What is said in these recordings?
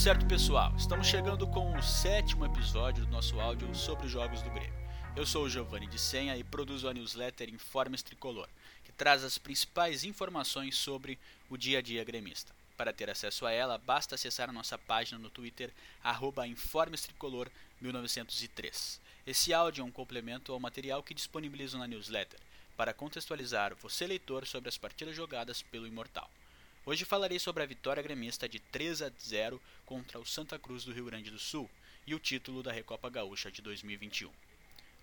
certo, pessoal? Estamos chegando com o sétimo episódio do nosso áudio sobre os jogos do Grêmio. Eu sou o Giovanni de Senha e produzo a newsletter Informes Tricolor, que traz as principais informações sobre o dia a dia gremista. Para ter acesso a ela, basta acessar a nossa página no Twitter, InformesTricolor1903. Esse áudio é um complemento ao material que disponibilizo na newsletter, para contextualizar você leitor sobre as partidas jogadas pelo Imortal. Hoje falarei sobre a vitória gremista de 3 a 0 contra o Santa Cruz do Rio Grande do Sul e o título da Recopa Gaúcha de 2021.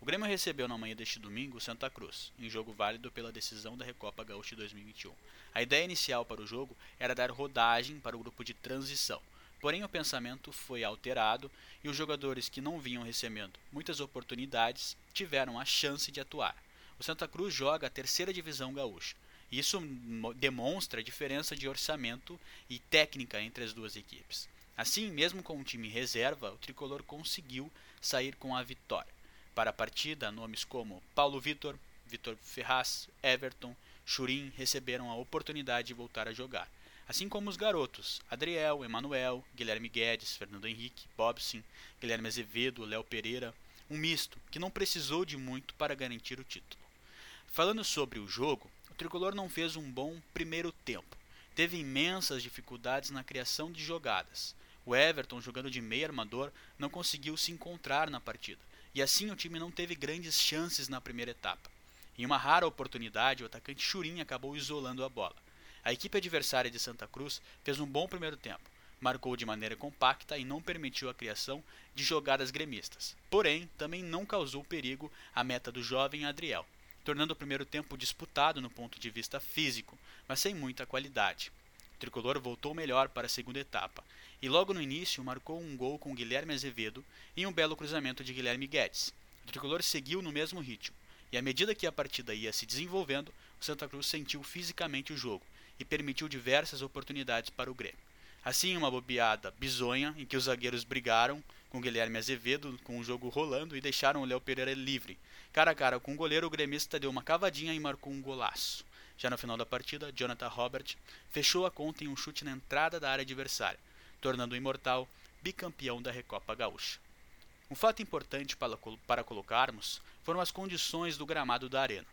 O Grêmio recebeu na manhã deste domingo o Santa Cruz, em jogo válido pela decisão da Recopa Gaúcha de 2021. A ideia inicial para o jogo era dar rodagem para o grupo de transição, porém o pensamento foi alterado e os jogadores que não vinham recebendo muitas oportunidades tiveram a chance de atuar. O Santa Cruz joga a terceira divisão gaúcha, isso demonstra a diferença de orçamento e técnica entre as duas equipes. Assim, mesmo com um time reserva, o tricolor conseguiu sair com a vitória. Para a partida, nomes como Paulo Vitor, Vitor Ferraz, Everton, Churin receberam a oportunidade de voltar a jogar. Assim como os garotos Adriel, Emanuel, Guilherme Guedes, Fernando Henrique, Bobson, Guilherme Azevedo, Léo Pereira, um misto que não precisou de muito para garantir o título. Falando sobre o jogo, tricolor não fez um bom primeiro tempo. Teve imensas dificuldades na criação de jogadas. O Everton, jogando de meio armador, não conseguiu se encontrar na partida, e assim o time não teve grandes chances na primeira etapa. Em uma rara oportunidade, o atacante Churin acabou isolando a bola. A equipe adversária de Santa Cruz fez um bom primeiro tempo, marcou de maneira compacta e não permitiu a criação de jogadas gremistas. Porém, também não causou perigo à meta do jovem Adriel, tornando o primeiro tempo disputado no ponto de vista físico, mas sem muita qualidade. O tricolor voltou melhor para a segunda etapa e logo no início marcou um gol com Guilherme Azevedo em um belo cruzamento de Guilherme Guedes. O tricolor seguiu no mesmo ritmo e à medida que a partida ia se desenvolvendo, o Santa Cruz sentiu fisicamente o jogo e permitiu diversas oportunidades para o Grêmio. Assim, uma bobeada bizonha em que os zagueiros brigaram com Guilherme Azevedo com o jogo rolando e deixaram o Léo Pereira livre, Cara a cara com o goleiro, o gremista deu uma cavadinha e marcou um golaço. Já no final da partida, Jonathan Robert fechou a conta em um chute na entrada da área adversária, tornando o imortal bicampeão da Recopa Gaúcha. Um fato importante para, para colocarmos foram as condições do gramado da arena.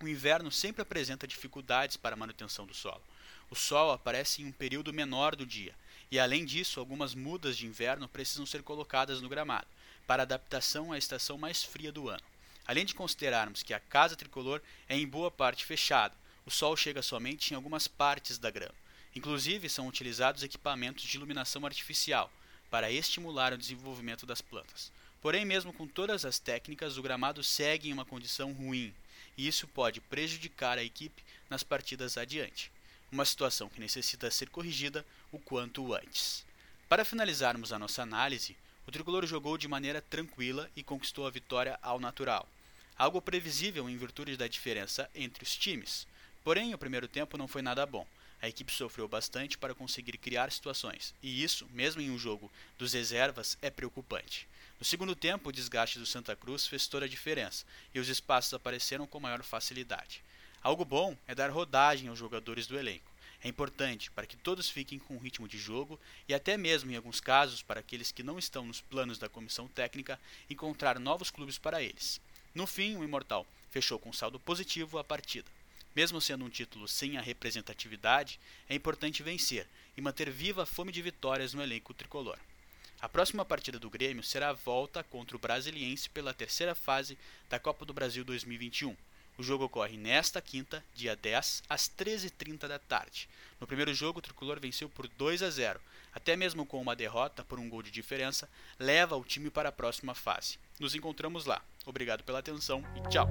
O inverno sempre apresenta dificuldades para a manutenção do solo. O sol aparece em um período menor do dia, e além disso, algumas mudas de inverno precisam ser colocadas no gramado, para adaptação à estação mais fria do ano. Além de considerarmos que a casa tricolor é em boa parte fechada, o sol chega somente em algumas partes da grama. Inclusive, são utilizados equipamentos de iluminação artificial para estimular o desenvolvimento das plantas. Porém, mesmo com todas as técnicas, o gramado segue em uma condição ruim, e isso pode prejudicar a equipe nas partidas adiante. Uma situação que necessita ser corrigida o quanto antes. Para finalizarmos a nossa análise, o tricolor jogou de maneira tranquila e conquistou a vitória ao natural algo previsível em virtude da diferença entre os times. Porém, o primeiro tempo não foi nada bom. A equipe sofreu bastante para conseguir criar situações, e isso, mesmo em um jogo dos reservas, é preocupante. No segundo tempo, o desgaste do Santa Cruz fez toda a diferença, e os espaços apareceram com maior facilidade. Algo bom é dar rodagem aos jogadores do elenco. É importante para que todos fiquem com o ritmo de jogo e até mesmo em alguns casos para aqueles que não estão nos planos da comissão técnica encontrar novos clubes para eles. No fim, o Imortal fechou com saldo positivo a partida. Mesmo sendo um título sem a representatividade, é importante vencer e manter viva a fome de vitórias no elenco tricolor. A próxima partida do Grêmio será a volta contra o Brasiliense pela terceira fase da Copa do Brasil 2021. O jogo ocorre nesta quinta, dia 10, às 13h30 da tarde. No primeiro jogo, o tricolor venceu por 2 a 0. Até mesmo com uma derrota por um gol de diferença, leva o time para a próxima fase. Nos encontramos lá. Obrigado pela atenção e tchau!